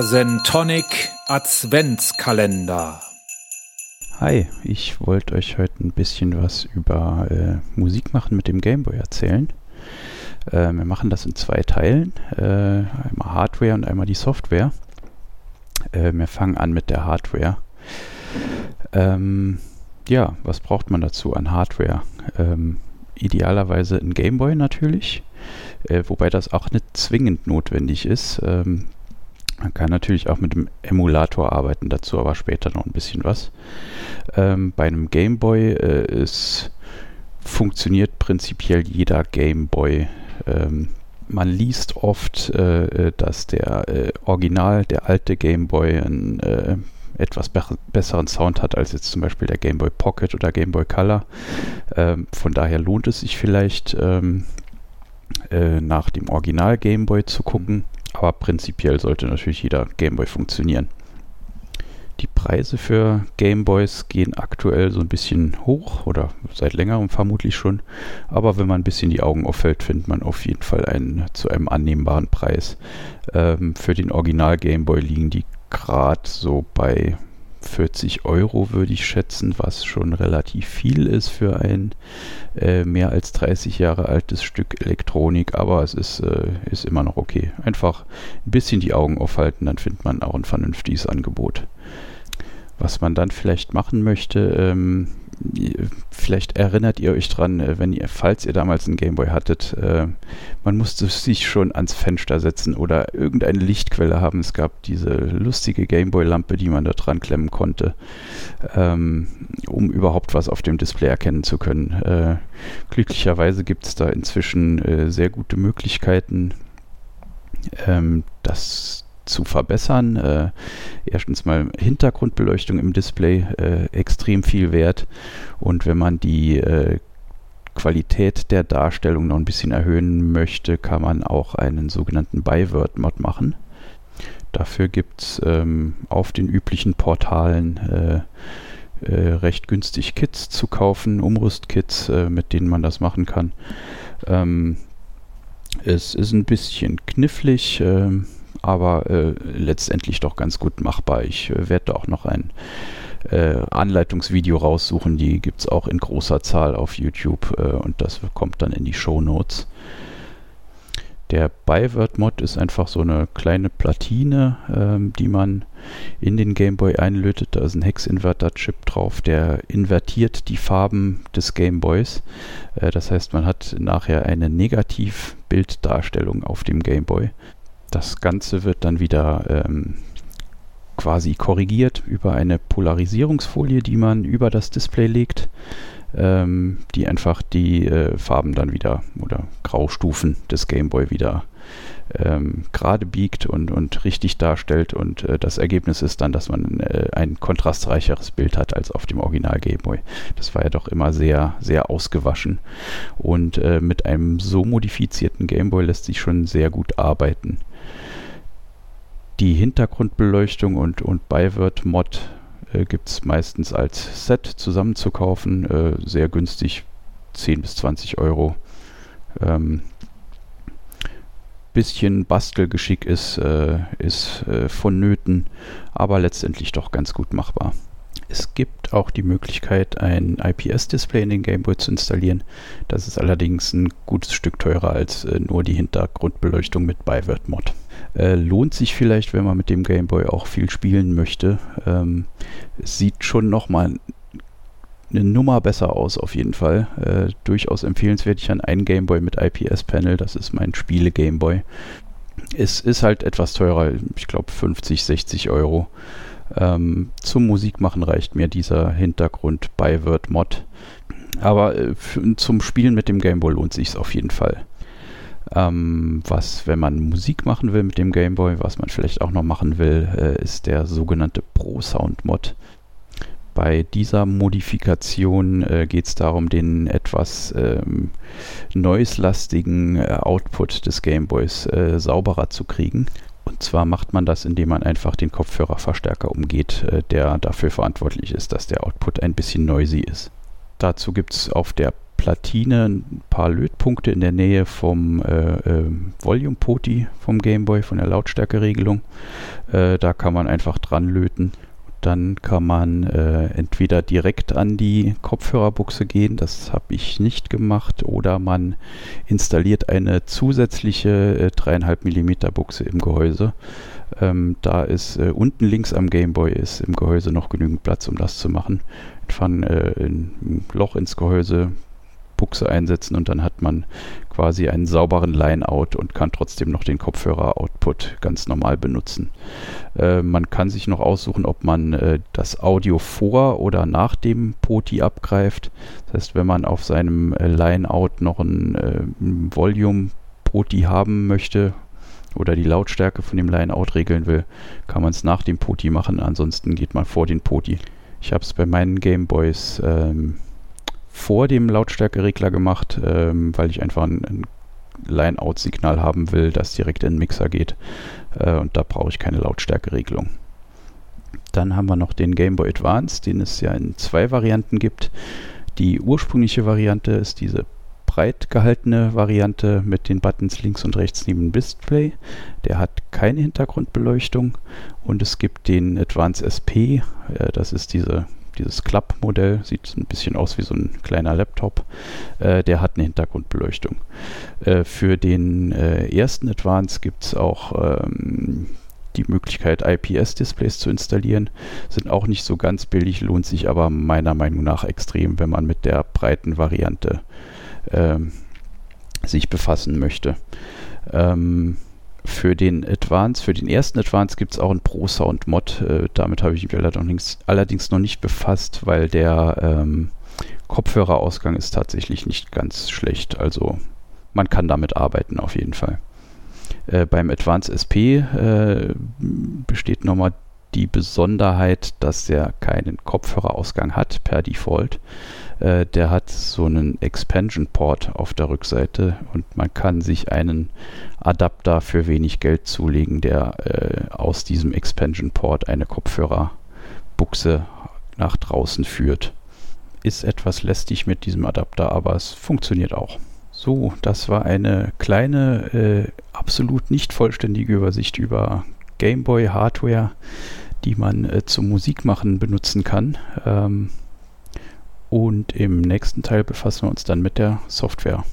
Der Sentonic Adventskalender. Hi, ich wollte euch heute ein bisschen was über äh, Musik machen mit dem Gameboy erzählen. Äh, wir machen das in zwei Teilen, äh, einmal Hardware und einmal die Software. Äh, wir fangen an mit der Hardware. Ähm, ja, was braucht man dazu an Hardware? Ähm, idealerweise ein Gameboy natürlich, äh, wobei das auch nicht zwingend notwendig ist. Ähm, man kann natürlich auch mit dem Emulator arbeiten, dazu aber später noch ein bisschen was. Ähm, bei einem Gameboy äh, ist, funktioniert prinzipiell jeder Gameboy. Ähm, man liest oft, äh, äh dass der äh, Original, der alte Gameboy, ein äh, etwas be besseren Sound hat als jetzt zum Beispiel der Game Boy Pocket oder Game Boy Color. Ähm, von daher lohnt es sich vielleicht ähm, äh, nach dem Original Game Boy zu gucken, aber prinzipiell sollte natürlich jeder Game Boy funktionieren. Die Preise für Game Boys gehen aktuell so ein bisschen hoch oder seit längerem vermutlich schon. Aber wenn man ein bisschen die Augen auffällt, findet man auf jeden Fall einen zu einem annehmbaren Preis. Ähm, für den Original Game Boy liegen die gerade so bei 40 Euro, würde ich schätzen, was schon relativ viel ist für ein äh, mehr als 30 Jahre altes Stück Elektronik, aber es ist, äh, ist immer noch okay. Einfach ein bisschen die Augen aufhalten, dann findet man auch ein vernünftiges Angebot. Was man dann vielleicht machen möchte, ähm, vielleicht erinnert ihr euch dran, äh, wenn ihr, falls ihr damals einen Gameboy hattet, äh, man musste sich schon ans Fenster setzen oder irgendeine Lichtquelle haben. Es gab diese lustige Gameboy-Lampe, die man da dran klemmen konnte, ähm, um überhaupt was auf dem Display erkennen zu können. Äh, glücklicherweise gibt es da inzwischen sehr gute Möglichkeiten, ähm, das zu verbessern. Äh, erstens mal Hintergrundbeleuchtung im Display äh, extrem viel wert und wenn man die äh, Qualität der Darstellung noch ein bisschen erhöhen möchte, kann man auch einen sogenannten Byword-Mod machen. Dafür gibt es ähm, auf den üblichen Portalen äh, äh, recht günstig Kits zu kaufen, Umrüstkits, äh, mit denen man das machen kann. Ähm, es ist ein bisschen knifflig. Ähm, aber äh, letztendlich doch ganz gut machbar. Ich äh, werde da auch noch ein äh, Anleitungsvideo raussuchen, die gibt es auch in großer Zahl auf YouTube äh, und das kommt dann in die Show Notes. Der Byword-Mod ist einfach so eine kleine Platine, ähm, die man in den Gameboy einlötet. Da ist ein Hex-Inverter-Chip drauf, der invertiert die Farben des Gameboys. Äh, das heißt, man hat nachher eine Negativbilddarstellung auf dem Gameboy. Das Ganze wird dann wieder ähm, quasi korrigiert über eine Polarisierungsfolie, die man über das Display legt, ähm, die einfach die äh, Farben dann wieder oder Graustufen des Gameboy wieder ähm, gerade biegt und, und richtig darstellt. Und äh, das Ergebnis ist dann, dass man äh, ein kontrastreicheres Bild hat als auf dem Original Gameboy. Das war ja doch immer sehr, sehr ausgewaschen. Und äh, mit einem so modifizierten Gameboy lässt sich schon sehr gut arbeiten die Hintergrundbeleuchtung und, und Byword-Mod äh, gibt es meistens als Set zusammen zu kaufen. Äh, sehr günstig, 10 bis 20 Euro. Ähm, bisschen Bastelgeschick ist, äh, ist äh, vonnöten, aber letztendlich doch ganz gut machbar. Es gibt auch die Möglichkeit, ein IPS-Display in den Gameboy zu installieren. Das ist allerdings ein gutes Stück teurer als äh, nur die Hintergrundbeleuchtung mit Byword-Mod. Äh, lohnt sich vielleicht, wenn man mit dem Gameboy auch viel spielen möchte. Ähm, es sieht schon nochmal eine Nummer besser aus, auf jeden Fall. Äh, durchaus empfehlenswert. Ich habe einen Gameboy mit IPS-Panel, das ist mein Spiele-Gameboy. Es ist halt etwas teurer, ich glaube 50, 60 Euro. Ähm, zum Musikmachen reicht mir dieser Hintergrund Byword Mod. Aber äh, zum Spielen mit dem Gameboy lohnt sich auf jeden Fall. Ähm, was, wenn man Musik machen will mit dem Gameboy, was man vielleicht auch noch machen will, äh, ist der sogenannte Pro Sound Mod. Bei dieser Modifikation äh, geht es darum, den etwas ähm, noise-lastigen äh, Output des Gameboys äh, sauberer zu kriegen. Und zwar macht man das, indem man einfach den Kopfhörerverstärker umgeht, äh, der dafür verantwortlich ist, dass der Output ein bisschen noisy ist. Dazu gibt es auf der Platine ein paar Lötpunkte in der Nähe vom äh, äh, Volume Poti vom Gameboy, von der Lautstärkeregelung. Äh, da kann man einfach dran löten. Dann kann man äh, entweder direkt an die Kopfhörerbuchse gehen, das habe ich nicht gemacht, oder man installiert eine zusätzliche äh, 3,5 mm Buchse im Gehäuse. Ähm, da ist äh, unten links am Gameboy ist im Gehäuse noch genügend Platz, um das zu machen. Einfach äh, ein Loch ins Gehäuse, Buchse einsetzen und dann hat man quasi einen sauberen Line-Out und kann trotzdem noch den Kopfhörer-Output ganz normal benutzen. Äh, man kann sich noch aussuchen, ob man äh, das Audio vor oder nach dem Poti abgreift. Das heißt, wenn man auf seinem äh, Line-Out noch ein, äh, ein Volume-Poti haben möchte, oder die Lautstärke von dem Line-Out regeln will, kann man es nach dem Poti machen. Ansonsten geht man vor den Poti. Ich habe es bei meinen Gameboys ähm, vor dem Lautstärkeregler gemacht, ähm, weil ich einfach ein, ein Line-Out-Signal haben will, das direkt in den Mixer geht. Äh, und da brauche ich keine Lautstärkeregelung. Dann haben wir noch den Game Boy Advance, den es ja in zwei Varianten gibt. Die ursprüngliche Variante ist diese breit gehaltene Variante mit den Buttons links und rechts neben dem Display. Der hat keine Hintergrundbeleuchtung. Und es gibt den Advance SP, äh, das ist diese dieses Klappmodell, sieht ein bisschen aus wie so ein kleiner Laptop, äh, der hat eine Hintergrundbeleuchtung. Äh, für den äh, ersten Advance gibt es auch ähm, die Möglichkeit, IPS-Displays zu installieren. Sind auch nicht so ganz billig, lohnt sich aber meiner Meinung nach extrem, wenn man mit der breiten Variante ähm, sich befassen möchte. Ähm, für den Advance, für den ersten Advance gibt es auch einen Pro Sound Mod. Äh, damit habe ich mich allerdings, allerdings noch nicht befasst, weil der ähm, Kopfhörerausgang ist tatsächlich nicht ganz schlecht. Also man kann damit arbeiten auf jeden Fall. Äh, beim Advance SP äh, besteht nochmal die Besonderheit, dass er keinen Kopfhörerausgang hat per Default. Äh, der hat so einen Expansion Port auf der Rückseite und man kann sich einen Adapter für wenig Geld zulegen, der äh, aus diesem Expansion Port eine Kopfhörerbuchse nach draußen führt. Ist etwas lästig mit diesem Adapter, aber es funktioniert auch. So, das war eine kleine, äh, absolut nicht vollständige Übersicht über Gameboy-Hardware, die man äh, zum Musikmachen benutzen kann. Ähm, und im nächsten Teil befassen wir uns dann mit der Software.